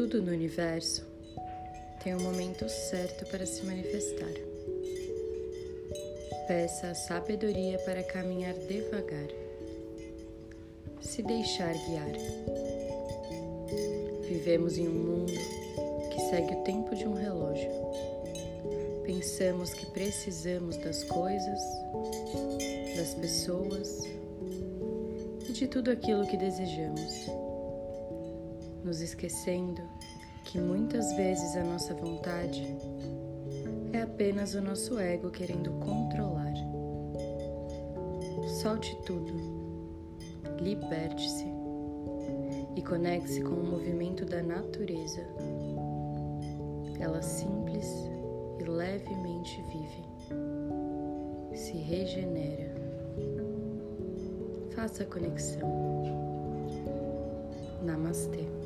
Tudo no universo tem um momento certo para se manifestar. Peça a sabedoria para caminhar devagar. Se deixar guiar. Vivemos em um mundo que segue o tempo de um relógio. Pensamos que precisamos das coisas, das pessoas e de tudo aquilo que desejamos, nos esquecendo que muitas vezes a nossa vontade é apenas o nosso ego querendo controlar. Solte tudo, liberte-se e conecte-se com o movimento da natureza. Ela simples e levemente vive, se regenera. Faça a conexão. Namastê.